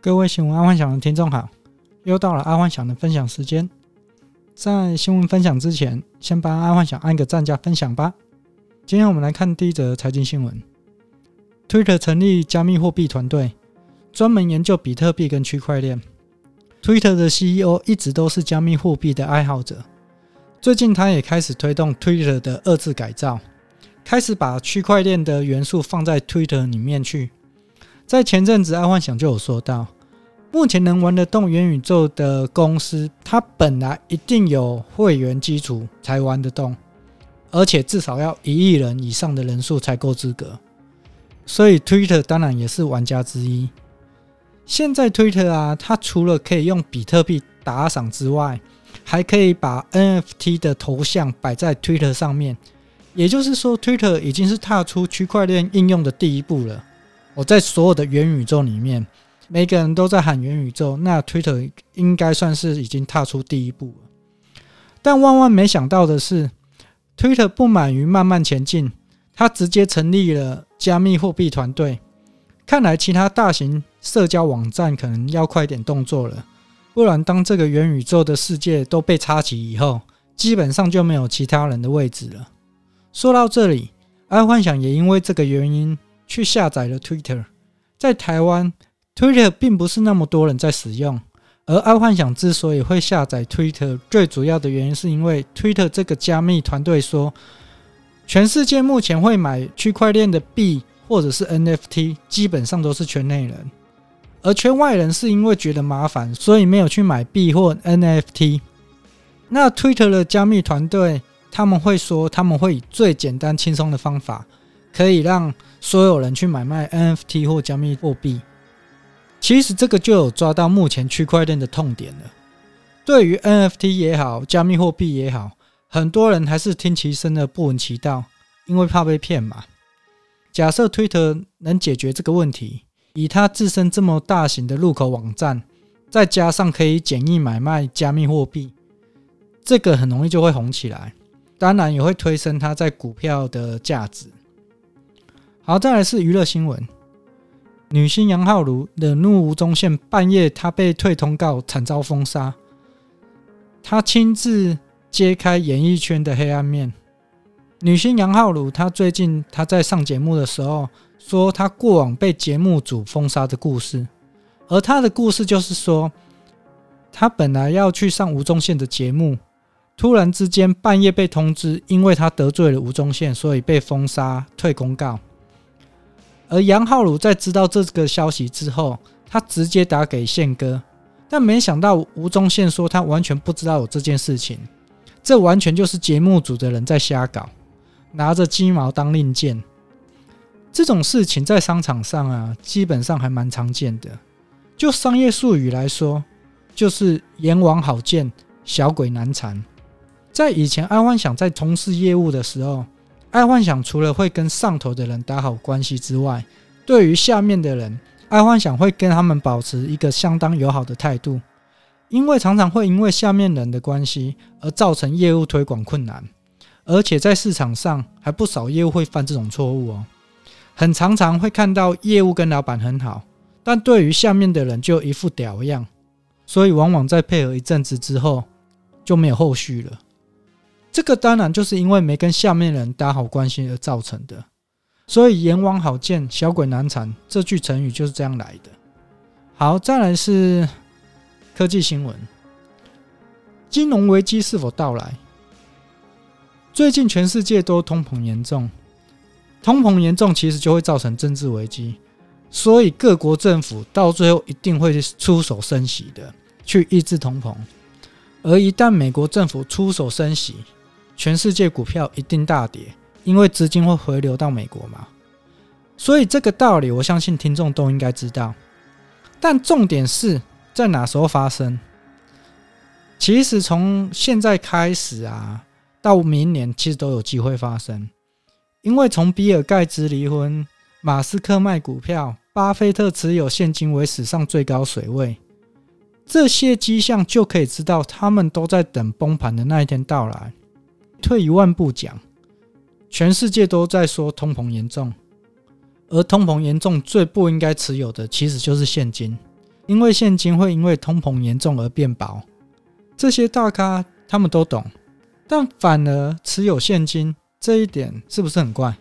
各位新闻阿幻想的听众好，又到了阿幻想的分享时间。在新闻分享之前，先帮阿幻想按个赞加分享吧。今天我们来看第一则财经新闻：Twitter 成立加密货币团队，专门研究比特币跟区块链。Twitter 的 CEO 一直都是加密货币的爱好者，最近他也开始推动 Twitter 的二次改造，开始把区块链的元素放在 Twitter 里面去。在前阵子，爱幻想就有说到，目前能玩得动元宇宙的公司，它本来一定有会员基础才玩得动，而且至少要一亿人以上的人数才够资格。所以，Twitter 当然也是玩家之一。现在，Twitter 啊，它除了可以用比特币打赏之外，还可以把 NFT 的头像摆在 Twitter 上面。也就是说，Twitter 已经是踏出区块链应用的第一步了。我在所有的元宇宙里面，每个人都在喊元宇宙，那 Twitter 应该算是已经踏出第一步了。但万万没想到的是，Twitter 不满于慢慢前进，他直接成立了加密货币团队。看来其他大型社交网站可能要快点动作了，不然当这个元宇宙的世界都被插起以后，基本上就没有其他人的位置了。说到这里，爱幻想也因为这个原因。去下载了 Twitter，在台湾，Twitter 并不是那么多人在使用。而爱幻想之所以会下载 Twitter，最主要的原因是因为 Twitter 这个加密团队说，全世界目前会买区块链的币或者是 NFT，基本上都是圈内人，而圈外人是因为觉得麻烦，所以没有去买币或 NFT。那 Twitter 的加密团队他们会说，他们会以最简单轻松的方法。可以让所有人去买卖 NFT 或加密货币。其实这个就有抓到目前区块链的痛点了。对于 NFT 也好，加密货币也好，很多人还是听其声而不闻其道，因为怕被骗嘛。假设 Twitter 能解决这个问题，以它自身这么大型的入口网站，再加上可以简易买卖加密货币，这个很容易就会红起来，当然也会推升它在股票的价值。好，再来是娱乐新闻。女星杨浩如惹怒吴宗宪，半夜她被退通告，惨遭封杀。她亲自揭开演艺圈的黑暗面。女星杨浩如，她最近她在上节目的时候说，她过往被节目组封杀的故事。而她的故事就是说，她本来要去上吴宗宪的节目，突然之间半夜被通知，因为她得罪了吴宗宪，所以被封杀、退公告。而杨浩如在知道这个消息之后，他直接打给宪哥，但没想到吴宗宪说他完全不知道有这件事情，这完全就是节目组的人在瞎搞，拿着鸡毛当令箭。这种事情在商场上啊，基本上还蛮常见的。就商业术语来说，就是阎王好见，小鬼难缠。在以前，安幻想在从事业务的时候。爱幻想除了会跟上头的人打好关系之外，对于下面的人，爱幻想会跟他们保持一个相当友好的态度，因为常常会因为下面人的关系而造成业务推广困难，而且在市场上还不少业务会犯这种错误哦，很常常会看到业务跟老板很好，但对于下面的人就一副屌样，所以往往在配合一阵子之后就没有后续了。这个当然就是因为没跟下面人打好关系而造成的，所以阎王好见，小鬼难缠，这句成语就是这样来的。好，再来是科技新闻，金融危机是否到来？最近全世界都通膨严重，通膨严重其实就会造成政治危机，所以各国政府到最后一定会出手升息的，去抑制通膨。而一旦美国政府出手升息，全世界股票一定大跌，因为资金会回流到美国嘛。所以这个道理，我相信听众都应该知道。但重点是在哪时候发生？其实从现在开始啊，到明年其实都有机会发生。因为从比尔盖茨离婚、马斯克卖股票、巴菲特持有现金为史上最高水位，这些迹象就可以知道，他们都在等崩盘的那一天到来。退一万步讲，全世界都在说通膨严重，而通膨严重最不应该持有的其实就是现金，因为现金会因为通膨严重而变薄，这些大咖他们都懂，但反而持有现金这一点是不是很怪？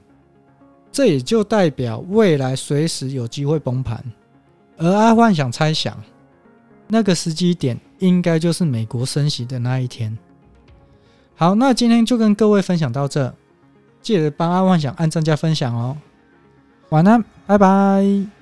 这也就代表未来随时有机会崩盘，而阿幻想猜想，那个时机点应该就是美国升息的那一天。好，那今天就跟各位分享到这，记得帮阿幻想按赞加分享哦。晚安，拜拜。